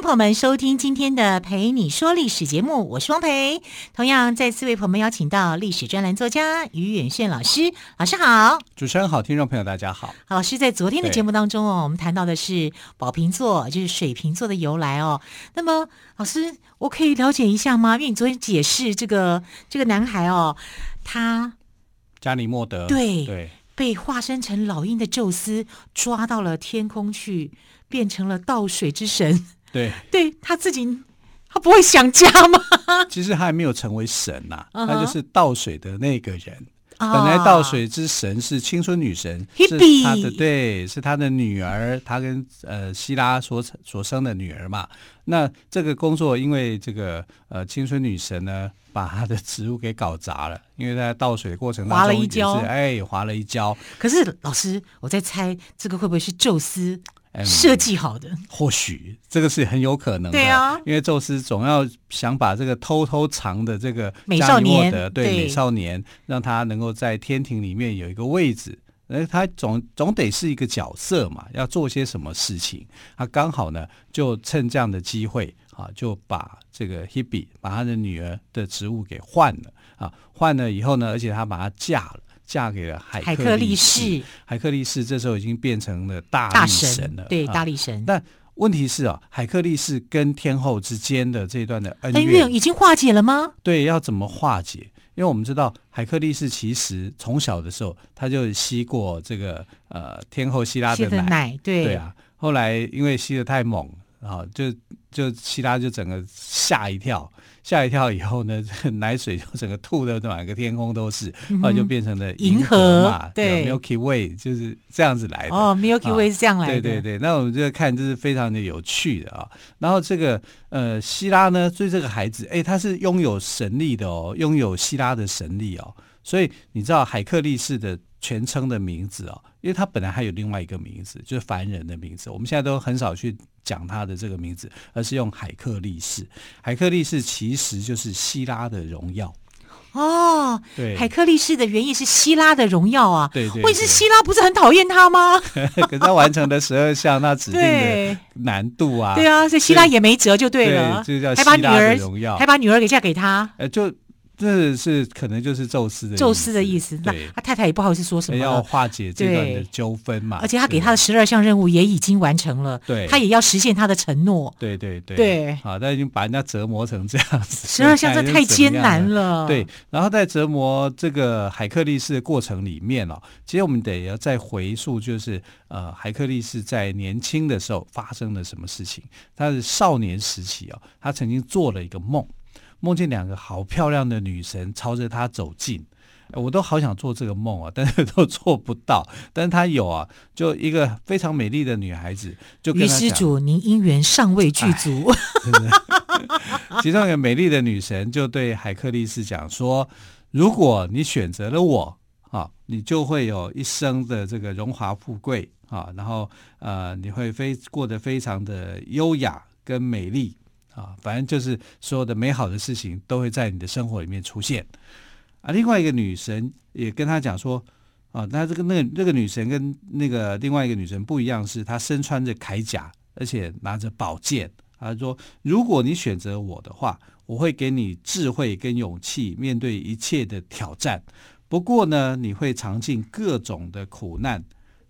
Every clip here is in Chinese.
朋友们收听今天的《陪你说历史》节目，我是汪培。同样再次为朋友们邀请到历史专栏作家于远炫老师，老师好。主持人好，听众朋友大家好。好，老师在昨天的节目当中哦，我们谈到的是宝瓶座，就是水瓶座的由来哦。那么，老师，我可以了解一下吗？因为你昨天解释这个这个男孩哦，他加尼莫德对对被化身成老鹰的宙斯抓到了天空去，变成了倒水之神。对，对他自己，他不会想家吗？其实他还没有成为神呐、啊，uh -huh. 他就是倒水的那个人。Uh -huh. 本来倒水之神是青春女神，uh -huh. 是他的对，是他的女儿，他跟呃希拉所所生的女儿嘛。那这个工作，因为这个呃青春女神呢，把他的职务给搞砸了，因为在倒水的过程当中滑了一跤，哎，滑了一跤。可是老师，我在猜这个会不会是宙斯？设计好的，或许这个是很有可能的。对啊，因为宙斯总要想把这个偷偷藏的这个美少年，对，对美少年，让他能够在天庭里面有一个位置。而，他总总得是一个角色嘛，要做些什么事情。他刚好呢，就趁这样的机会啊，就把这个 Hebe 把他的女儿的职务给换了啊，换了以后呢，而且他把她嫁了。嫁给了海克力士，海克力士这时候已经变成了大力神了，神对、啊、大力神。但问题是啊，海克力士跟天后之间的这一段的恩怨，恩怨已经化解了吗？对，要怎么化解？因为我们知道海克力士其实从小的时候他就吸过这个呃天后希拉的奶，的奶对，对啊。后来因为吸的太猛，然后就就希拉就整个吓一跳。吓一跳以后呢，这 个奶水就整个吐的满个天空都是，后来就变成了银河嘛，河对，，Milky Way 就是这样子来的。哦，Milky Way 是这样来的。对对对，那我们就看这是非常的有趣的啊。然后这个呃希拉呢，对这个孩子，哎，他是拥有神力的哦，拥有希拉的神力哦。所以你知道海克力士的全称的名字哦，因为他本来还有另外一个名字，就是凡人的名字。我们现在都很少去。讲他的这个名字，而是用海克力士。海克力士其实就是希拉的荣耀哦。对，海克力士的原意是希拉的荣耀啊。对对，问题是希拉不是很讨厌他吗？可是他完成了十二项那指定的难度啊。对，对啊，所以希拉也没辙就对了。对，就叫希拉的荣耀，还把女儿给嫁给他。呃，就。这是可能就是宙斯的宙斯的意思。那他太太也不好意思说什么，要化解这段的纠纷嘛。而且他给他的十二项任务也已经完成了，对，他也要实现他的承诺。对对对，对，好，他已经把人家折磨成这样子，十二项这太艰难了。对，然后在折磨这个海克力士的过程里面哦，其实我们得要再回溯，就是呃，海克力士在年轻的时候发生了什么事情？他是少年时期哦，他曾经做了一个梦。梦见两个好漂亮的女神朝着他走近，我都好想做这个梦啊，但是都做不到。但是他有啊，就一个非常美丽的女孩子，就跟施主，您姻缘尚未具足。其中一个美丽的女神就对海克力士讲说：“如果你选择了我啊，你就会有一生的这个荣华富贵啊，然后呃，你会非过得非常的优雅跟美丽。”啊，反正就是所有的美好的事情都会在你的生活里面出现啊。另外一个女神也跟他讲说，啊，那这个那那个女神跟那个另外一个女神不一样，是她身穿着铠甲，而且拿着宝剑。她说，如果你选择我的话，我会给你智慧跟勇气，面对一切的挑战。不过呢，你会尝尽各种的苦难，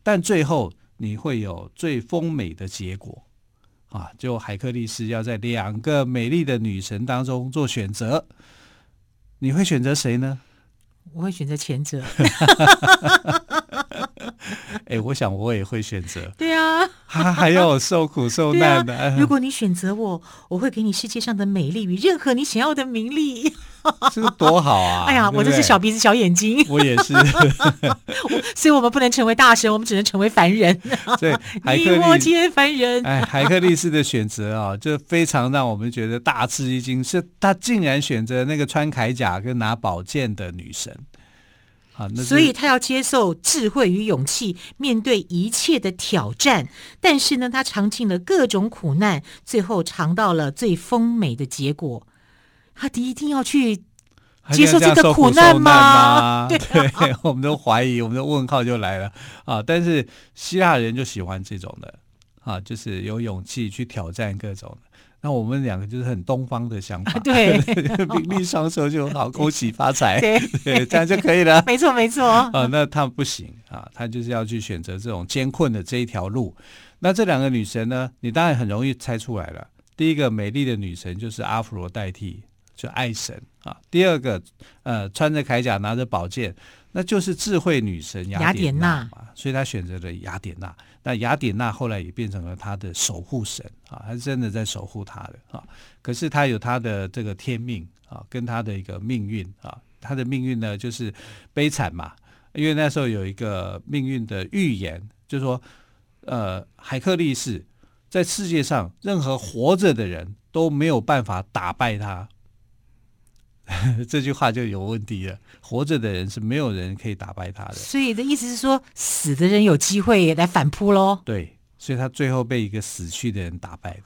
但最后你会有最丰美的结果。啊，就海克力斯要在两个美丽的女神当中做选择，你会选择谁呢？我会选择前者。哎、欸，我想我也会选择。对啊，还还要受苦受难的、啊。如果你选择我，我会给你世界上的美丽与任何你想要的名利。这个多好啊！哎呀，对对，我这是小鼻子小眼睛。我也是。所以我们不能成为大神，我们只能成为凡人。对，你我皆凡人。哎，海克力士的选择啊，就非常让我们觉得大吃一惊，是他竟然选择那个穿铠甲跟拿宝剑的女神。啊，那所以他要接受智慧与勇气，面对一切的挑战。但是呢，他尝尽了各种苦难，最后尝到了最丰美的结果。他一定要去接受这个苦难吗？对，对，我们都怀疑，我们的问号就来了啊！但是希腊人就喜欢这种的啊，就是有勇气去挑战各种的。那我们两个就是很东方的想法，啊、对，名利双收就好，恭喜发财，对，对，这样就可以了。没错，没错。啊，那他不行啊，他就是要去选择这种艰困的这一条路。那这两个女神呢，你当然很容易猜出来了。第一个美丽的女神就是阿芙罗代替，就爱神啊。第二个，呃，穿着铠甲拿着宝剑，那就是智慧女神雅典娜嘛。所以她选择了雅典娜。那雅典娜后来也变成了他的守护神啊，他是真的在守护他的啊。可是他有他的这个天命啊，跟他的一个命运啊，他的命运呢就是悲惨嘛。因为那时候有一个命运的预言，就是说，呃，海克力士在世界上任何活着的人都没有办法打败他。这句话就有问题了。活着的人是没有人可以打败他的，所以的意思是说，死的人有机会来反扑喽。对，所以他最后被一个死去的人打败的。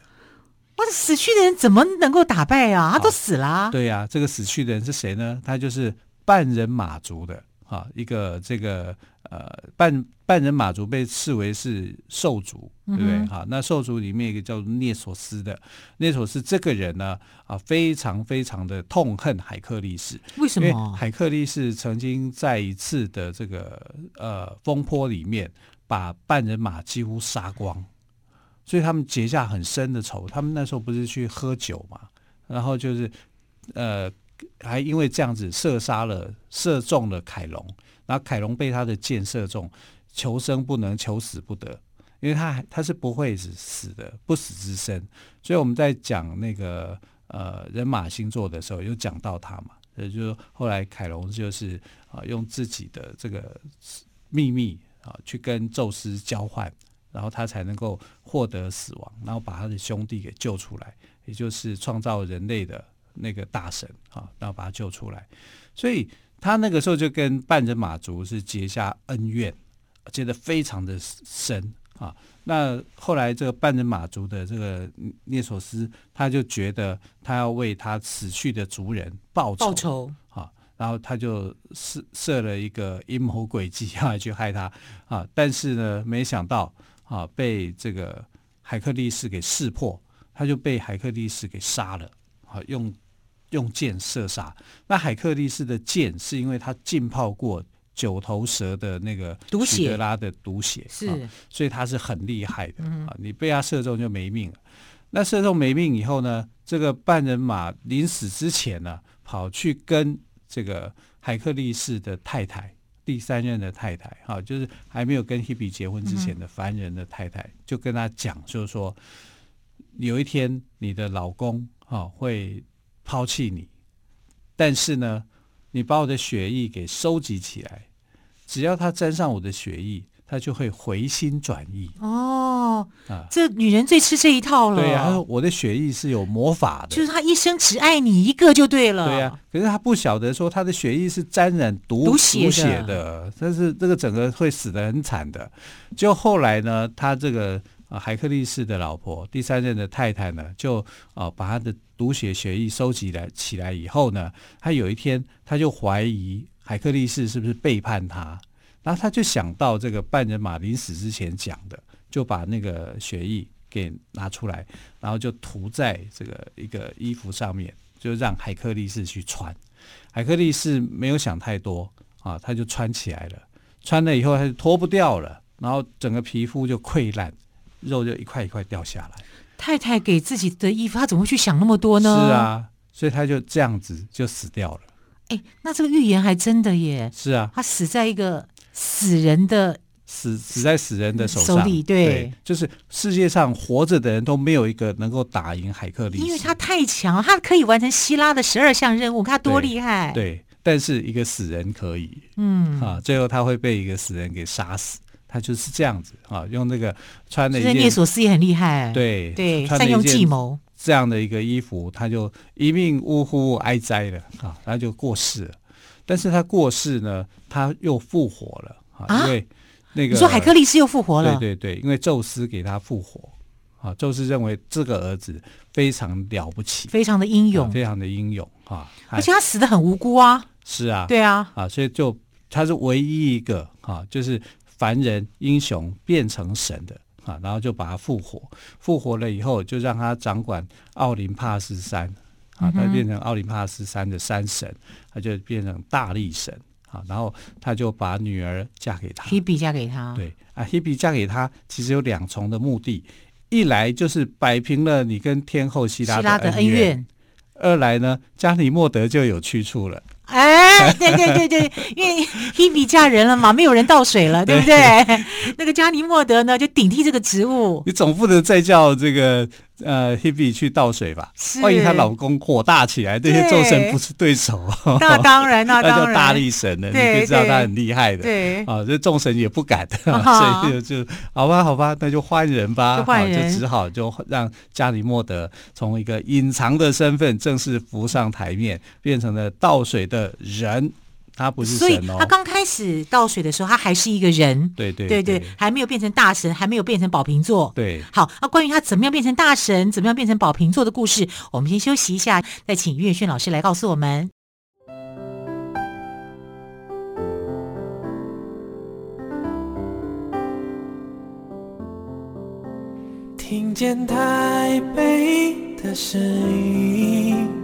哇，死去的人怎么能够打败啊？他都死了啊。对呀，啊，这个死去的人是谁呢？他就是半人马族的啊，一个这个。呃，半半人马族被视为是兽族，对不对？哈、嗯，那兽族里面一个叫做涅索斯的，涅索斯这个人呢，啊，非常非常的痛恨海克力士。为什么？海克力士曾经在一次的这个呃风波里面，把半人马几乎杀光，所以他们结下很深的仇。他们那时候不是去喝酒嘛，然后就是呃，还因为这样子射杀了，射中了凯龙。然后凯龙被他的箭射中，求生不能，求死不得，因为他他是不会死死的，不死之身。所以我们在讲那个呃人马星座的时候，有讲到他嘛，也就是后来凯龙就是啊用自己的这个秘密啊去跟宙斯交换，然后他才能够获得死亡，然后把他的兄弟给救出来，也就是创造人类的那个大神啊，然后把他救出来，所以。他那个时候就跟半人马族是结下恩怨，结得非常的深啊。那后来这个半人马族的这个涅索斯，他就觉得他要为他死去的族人报仇，报仇啊。然后他就设设了一个阴谋诡计，要来去害他啊。但是呢，没想到啊，被这个海克力士给识破，他就被海克力士给杀了啊，用。用箭射杀，那海克力士的箭是因为他浸泡过九头蛇的那个许德拉的毒血，是、啊，所以他是很厉害的啊。你被他射中就没命了。那射中没命以后呢，这个半人马临死之前呢，跑去跟这个海克力士的太太，第三任的太太，哈、啊，就是还没有跟希比结婚之前的凡人的太太，就跟他讲，就是说有一天你的老公哈、啊、会。抛弃你，但是呢，你把我的血液给收集起来，只要他沾上我的血液，他就会回心转意。哦，啊，这女人最吃这一套了。对呀，他说我的血液是有魔法的，就是他一生只爱你一个就对了。对呀，可是他不晓得说他的血液是沾染毒毒血的，血的，但是这个整个会死得很惨的。就后来呢，他这个。啊，海克力士的老婆，第三任的太太呢，就啊把他的毒血血液收集来起来以后呢，他有一天他就怀疑海克力士是不是背叛他，然后他就想到这个半人马临死之前讲的，就把那个血液给拿出来，然后就涂在这个一个衣服上面，就让海克力士去穿。海克力士没有想太多啊，他就穿起来了，穿了以后他就脱不掉了，然后整个皮肤就溃烂。肉就一块一块掉下来。太太给自己的衣服，他怎么会去想那么多呢？是啊，所以他就这样子就死掉了。哎，那这个预言还真的耶。是啊，他死在一个死人的死死在死人的手上。手里对，对，就是世界上活着的人都没有一个能够打赢海克力士，因为他太强，他可以完成希拉的十二项任务，看他多厉害。对，对，但是一个死人可以，嗯啊，最后他会被一个死人给杀死。他就是这样子啊，用那个穿的一件，聂索斯也很厉害，对对，善用计谋。这样的一个衣服，他就一命呜呼哀哉了啊，他就过世了。但是他过世呢，他又复活了啊，因为那个你说海克力斯又复活了，对对对，因为宙斯给他复活啊，宙斯认为这个儿子非常了不起，非常的英勇，非常的英勇啊，而且他死的很无辜啊，是啊，对啊，啊，所以就他是唯一一个啊，就是凡人英雄变成神的。啊，然后就把他复活，复活了以后，就让他掌管奥林帕斯山，啊，他变成奥林帕斯山的山神，他就变成大力神，啊，然后他就把女儿嫁给他，Hebe 嫁给他，对，啊，Hebe 嫁给他，其实有两重的目的，一来就是摆平了你跟天后希拉的恩怨，二来呢，加里莫德就有去处了。哎，对对对对，因为 Hebe 嫁人了嘛，没有人倒水了，对不对？对 那个加尼莫德呢，就顶替这个职务。你总不能再叫这个。呃，Hebe 去倒水吧，万一她老公火大起来，这些众神不是对手。那当然，那当然，大力神了，你就知道他很厉害的。对，啊，这众神也不敢，所以就就好吧，好吧，那就换人吧，换人，就只好就让加里莫德从一个隐藏的身份正式浮上台面，变成了倒水的人。他不是神哦，所以他刚开始倒水的时候，他还是一个人，对对对，对对，还没有变成大神，还没有变成宝瓶座。对，好，那关于他怎么样变成大神，怎么样变成宝瓶座的故事，我们先休息一下，再请岳轩老师来告诉我们。听见台北的声音。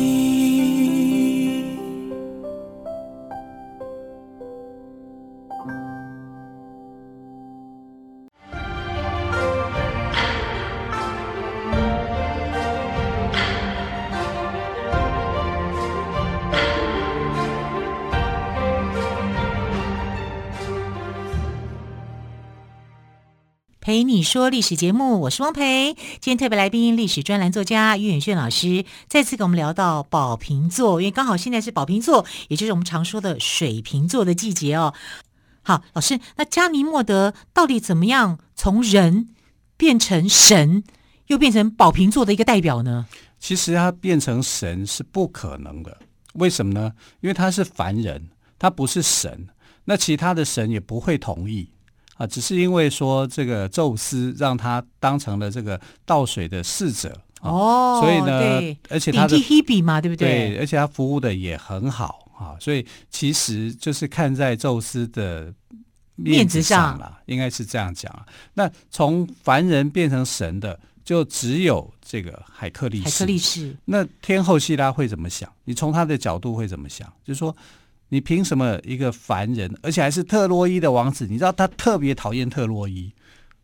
陪你说历史节目，我是汪培。今天特别来宾，历史专栏作家岳远炫老师，再次跟我们聊到宝瓶座，因为刚好现在是宝瓶座，也就是我们常说的水瓶座的季节哦。好，老师，那加尼莫德到底怎么样从人变成神，又变成宝瓶座的一个代表呢？其实他变成神是不可能的，为什么呢？因为他是凡人，他不是神，那其他的神也不会同意。啊，只是因为说这个宙斯让他当成了这个倒水的侍者哦，所以呢，而且他的 Hebe 嘛，对不对？对，而且他服务的也很好啊，所以其实就是看在宙斯的面子上了，应该是这样讲啊。那从凡人变成神的，就只有这个海克力士。海克力士，那天后希拉会怎么想？你从他的角度会怎么想？就是说。你凭什么一个凡人，而且还是特洛伊的王子？你知道他特别讨厌特洛伊，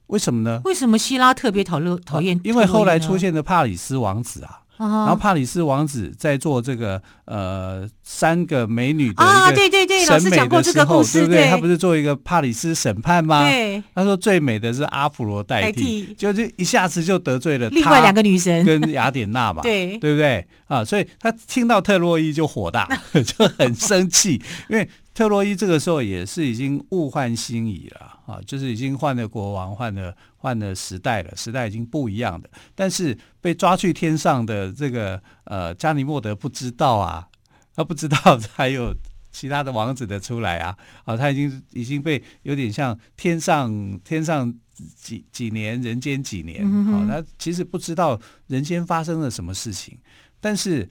为什么呢？为什么希拉特别讨厌讨厌？因为后来出现的帕里斯王子啊。然后帕里斯王子在做这个呃三个美女的啊，对对对，老师讲过这个故事，对不对？他不是做一个帕里斯审判吗？对，他说最美的是阿芙罗代替，就就一下子就得罪了另外两个女神跟雅典娜嘛，对对不对啊？所以他听到特洛伊就火大，就很生气，因为。特洛伊这个时候也是已经物换星移了啊，就是已经换了国王，换了换了时代了，时代已经不一样的。但是被抓去天上的这个呃加尼莫德不知道啊，他不知道还有其他的王子的出来啊，啊，他已经已经被有点像天上天上几几年，人间几年啊，他其实不知道人间发生了什么事情，但是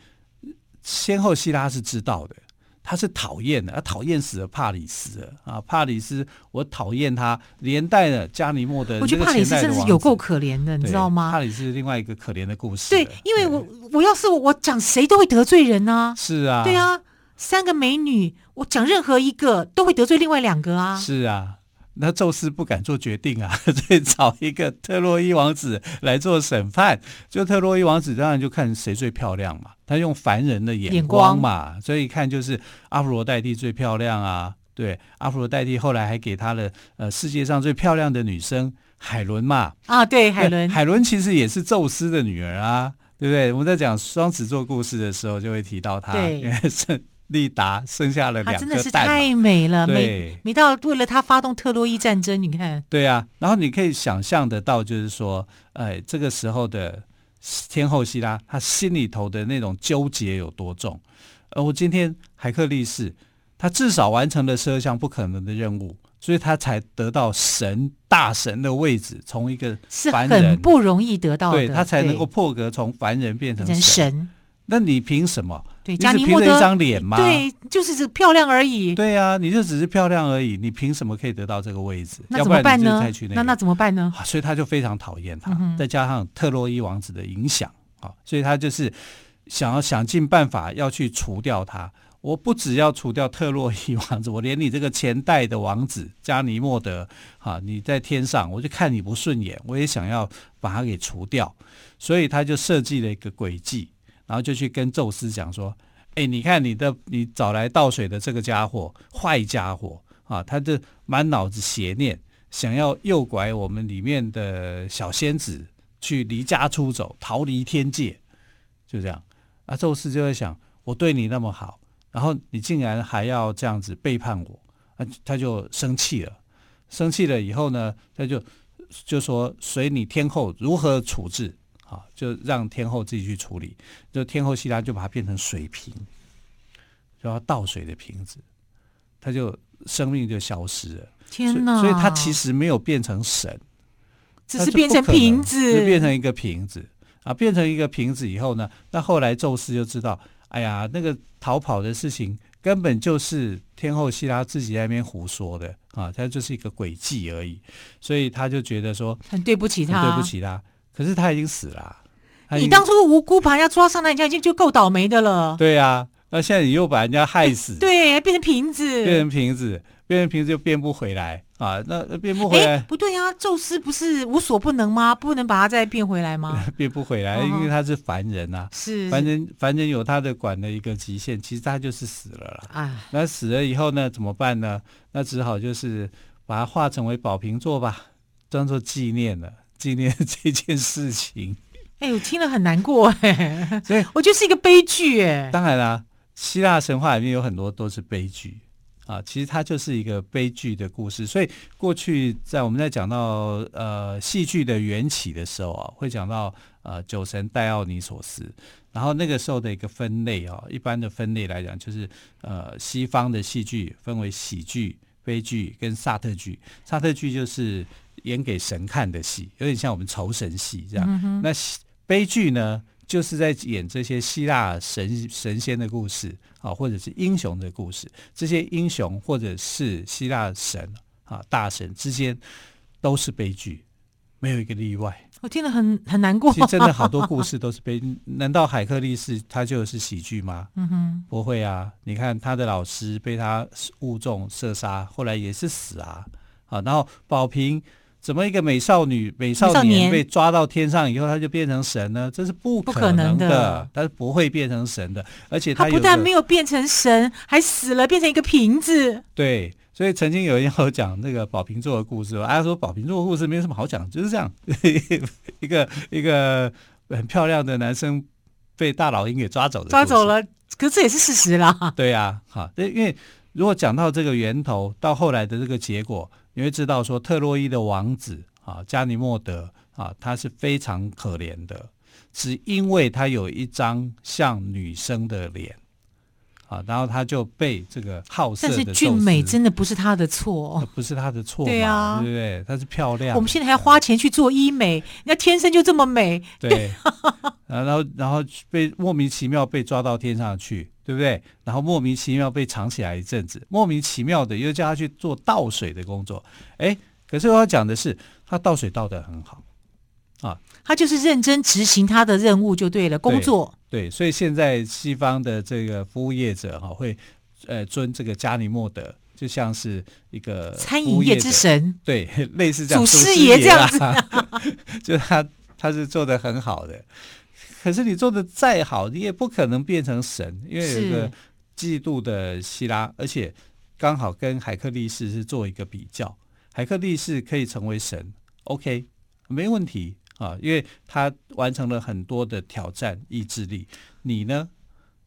先后希拉是知道的。他是讨厌的，他讨厌死了帕里斯了啊！帕里斯，我讨厌他，连带了加尼莫的。我觉得帕里斯真的是有够可怜的，你知道吗？帕里斯是另外一个可怜的故事。对，因为我我要是我，我讲谁都会得罪人呢、啊。是啊，对啊，三个美女，我讲任何一个都会得罪另外两个啊。是啊。那宙斯不敢做决定啊，所以找一个特洛伊王子来做审判。就特洛伊王子当然就看谁最漂亮嘛，他用凡人的眼光嘛，光所以一看就是阿芙罗代替最漂亮啊。对，阿芙罗代替后来还给他了呃世界上最漂亮的女生海伦嘛。啊，对，海伦，海伦其实也是宙斯的女儿啊，对不对？我们在讲双子座故事的时候就会提到她，对，因为是利达生下了两个蛋，真的是太美了，美美到为了他发动特洛伊战争，你看，对啊，然后你可以想象得到，就是说，哎，这个时候的天后希拉，她心里头的那种纠结有多重？而我今天海克力士，他至少完成了十二项不可能的任务。所以他才得到神大神的位置，从一个凡人是很不容易得到的，对他才能够破格从凡人变成神。神那你凭什么？对，你只凭着一张脸吗？对，就是这漂亮而已。对啊，你就只是漂亮而已，你凭什么可以得到这个位置？那怎么办呢？要不然你就去那个、那那怎么办呢？所以他就非常讨厌他，嗯、再加上特洛伊王子的影响啊，所以他就是想要想尽办法要去除掉他。我不只要除掉特洛伊王子，我连你这个前代的王子加尼莫德，哈，你在天上，我就看你不顺眼，我也想要把他给除掉，所以他就设计了一个诡计，然后就去跟宙斯讲说：“哎，你看你的，你找来倒水的这个家伙，坏家伙啊，他就满脑子邪念，想要诱拐我们里面的小仙子去离家出走，逃离天界，就这样。啊，宙斯就在想，我对你那么好。”然后你竟然还要这样子背叛我，啊，他就生气了。生气了以后呢，他就就说随你天后如何处置，啊，就让天后自己去处理。就天后希拉就把它变成水瓶，就要倒水的瓶子，他就生命就消失了。天哪！所以他其实没有变成神，只是变成瓶子，就变成一个瓶子啊，变成一个瓶子以后呢，那后来宙斯就知道。哎呀，那个逃跑的事情根本就是天后希拉自己在那边胡说的啊，他就是一个诡计而已，所以他就觉得说很对不起他，对不起他。可是他已经死了啊，你当初无辜把人家抓上来，人家已经就够倒霉的了。对呀，那现在你又把人家害死，对，变成瓶子，变成瓶子。变成瓶子就变不回来啊！那变不回来，不对呀、啊！宙斯不是无所不能吗？不能把它再变回来吗？变不回来，因为他是凡人呐、啊。是凡人，凡人有他的管的一个极限，其实他就是死了啦。啊，那死了以后呢？怎么办呢？那只好就是把它化成为宝瓶座吧，当做纪念了，纪念这件事情。哎，我听了很难过哎，所以我觉得是一个悲剧哎。当然啦，希腊神话里面有很多都是悲剧。啊，其实它就是一个悲剧的故事，所以过去在我们在讲到呃戏剧的缘起的时候啊，会讲到呃酒神戴奥尼索斯，然后那个时候的一个分类啊，一般的分类来讲就是呃西方的戏剧分为喜剧、悲剧跟萨特剧，萨特剧就是演给神看的戏，有点像我们酬神戏这样，嗯、那悲剧呢？就是在演这些希腊神神仙的故事啊，或者是英雄的故事。这些英雄或者是希腊神啊大神之间都是悲剧，没有一个例外。我听了很很难过。其实真的好多故事都是悲剧。难道海克力士他就是喜剧吗？嗯哼，不会啊。你看他的老师被他误中射杀，后来也是死啊。啊，然后宝瓶。怎么一个美少女、美少年被抓到天上以后，他就变成神呢？这是不可能的，他是不会变成神的。而且他，他不但没有变成神，还死了，变成一个瓶子。对，所以曾经有人有讲那个宝瓶座的故事，大家说宝瓶座的故事没有什么好讲，就是这样，一个一个很漂亮的男生被大老鹰给抓走了，抓走了。可是这也是事实啦。对呀，哈，因为如果讲到这个源头，到后来的这个结果。你会知道，说特洛伊的王子啊，加尼莫德啊，他是非常可怜的，只因为他有一张像女生的脸。啊，然后他就被这个好色的。但是俊美真的不是他的错，不是他的错，对啊，对不对？他是漂亮。我们现在还要花钱去做医美，人家天生就这么美。对，然后然后被莫名其妙被抓到天上去。对不对？然后莫名其妙被藏起来一阵子，莫名其妙的又叫他去做倒水的工作。哎，可是我要讲的是，他倒水倒得很好啊，他就是认真执行他的任务就对了，工作。对，所以现在西方的这个服务业者哈、啊，会呃尊这个加尼莫德，就像是一个餐饮业之神，对，类似这样，祖师爷这样子，啊、就他他是做的很好的。可是你做的再好，你也不可能变成神，因为有一个嫉妒的希拉，而且刚好跟海克力士是做一个比较，海克力士可以成为神，OK，没问题啊，因为他完成了很多的挑战意志力。你呢？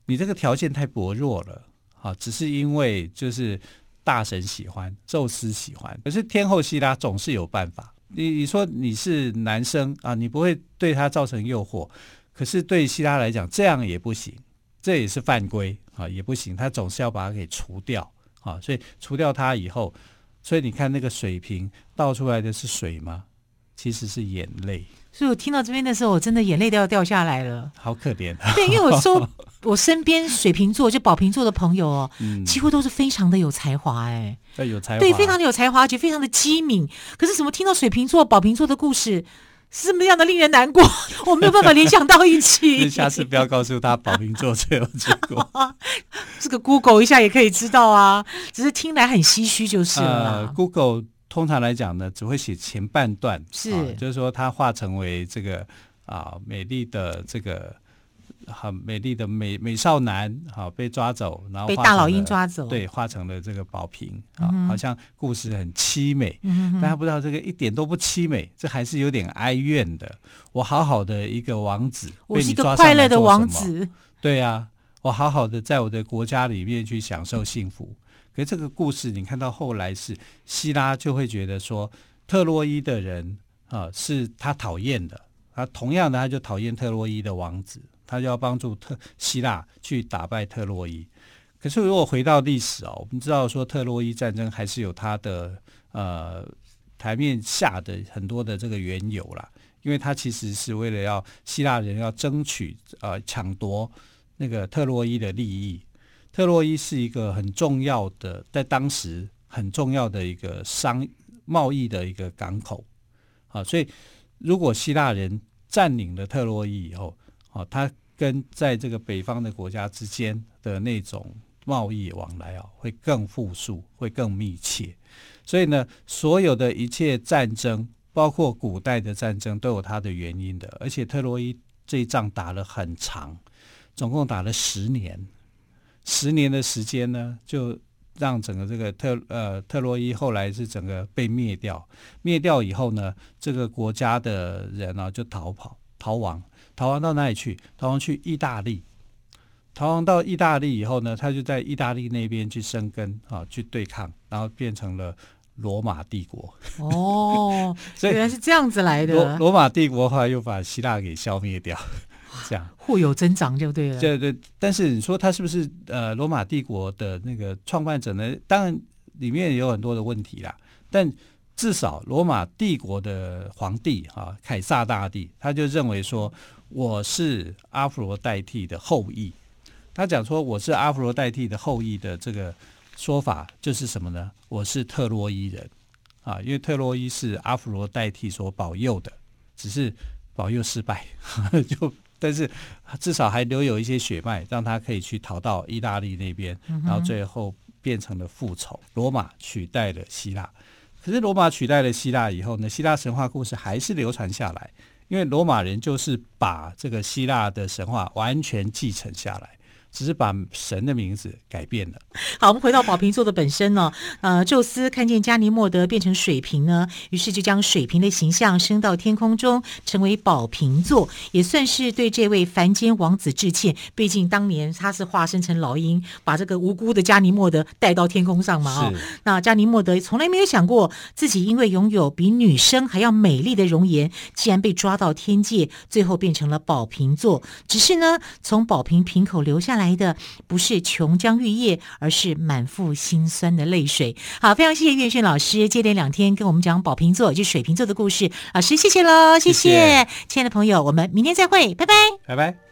你这个条件太薄弱了啊，只是因为就是大神喜欢，宙斯喜欢，可是天后希拉总是有办法。你你说你是男生啊，你不会对他造成诱惑，可是对希拉来讲，这样也不行，这也是犯规啊，也不行，他总是要把它给除掉啊，所以除掉他以后，所以你看那个水瓶倒出来的是水吗？其实是眼泪。所以我听到这边的时候，我真的眼泪都要掉下来了，好可怜。对，因为我说 我身边水瓶座就宝瓶座的朋友哦，嗯、几乎都是非常的有才华，哎，有才华，对，非常的有才华，而且非常的机敏。可是怎么听到水瓶座、宝瓶座的故事是这么样的令人难过？我没有办法联想到一起。下次不要告诉他宝瓶座最后结果，这个 Google 一下也可以知道啊，只是听来很唏嘘就是了。呃、Google。通常来讲呢，只会写前半段，是、啊，就是说他化成为这个啊美丽的这个很美丽的美美少男，好、啊、被抓走，然后被大老鹰抓走，对，化成了这个宝瓶啊，嗯、好像故事很凄美，嗯、但他不知道这个一点都不凄美，这还是有点哀怨的。我好好的一个王子，我是一个快乐的王子，对呀、啊，我好好的在我的国家里面去享受幸福。可是这个故事，你看到后来是希拉就会觉得说，特洛伊的人啊是他讨厌的，他同样的他就讨厌特洛伊的王子，他就要帮助特希腊去打败特洛伊。可是如果回到历史哦，我们知道说特洛伊战争还是有它的呃台面下的很多的这个缘由啦，因为他其实是为了要希腊人要争取呃抢夺那个特洛伊的利益。特洛伊是一个很重要的，在当时很重要的一个商贸易的一个港口，啊，所以如果希腊人占领了特洛伊以后，啊，他跟在这个北方的国家之间的那种贸易往来啊，会更富庶，会更密切。所以呢，所有的一切战争，包括古代的战争，都有它的原因的。而且特洛伊这一仗打了很长，总共打了十年。十年的时间呢，就让整个这个特呃特洛伊后来是整个被灭掉。灭掉以后呢，这个国家的人呢、啊、就逃跑逃亡，逃亡到哪里去？逃亡去意大利。逃亡到意大利以后呢，他就在意大利那边去生根啊，去对抗，然后变成了罗马帝国。哦，所以原来是这样子来的。罗罗马帝国后来又把希腊给消灭掉。这样互有增长就对了。对对，但是你说他是不是呃罗马帝国的那个创办者呢？当然里面也有很多的问题啦。但至少罗马帝国的皇帝哈、啊、凯撒大帝，他就认为说我是阿佛罗代替的后裔。他讲说我是阿佛罗代替的后裔的这个说法就是什么呢？我是特洛伊人啊，因为特洛伊是阿佛罗代替所保佑的，只是保佑失败 就。但是至少还留有一些血脉，让他可以去逃到意大利那边，然后最后变成了复仇。罗马取代了希腊，可是罗马取代了希腊以后呢，希腊神话故事还是流传下来，因为罗马人就是把这个希腊的神话完全继承下来。只是把神的名字改变了。好，我们回到宝瓶座的本身呢。呃，宙斯看见加尼莫德变成水瓶呢，于是就将水瓶的形象升到天空中，成为宝瓶座，也算是对这位凡间王子致歉。毕竟当年他是化身成老鹰，把这个无辜的加尼莫德带到天空上嘛。哦，那加尼莫德从来没有想过自己因为拥有比女生还要美丽的容颜，竟然被抓到天界，最后变成了宝瓶座。只是呢，从宝瓶瓶口流下来的不是琼浆玉液，而是满腹心酸的泪水。好，非常谢谢岳轩老师接连两天跟我们讲宝瓶座，就水瓶座的故事。老师，谢谢喽，谢谢亲爱的朋友，我们明天再会，拜拜，拜拜。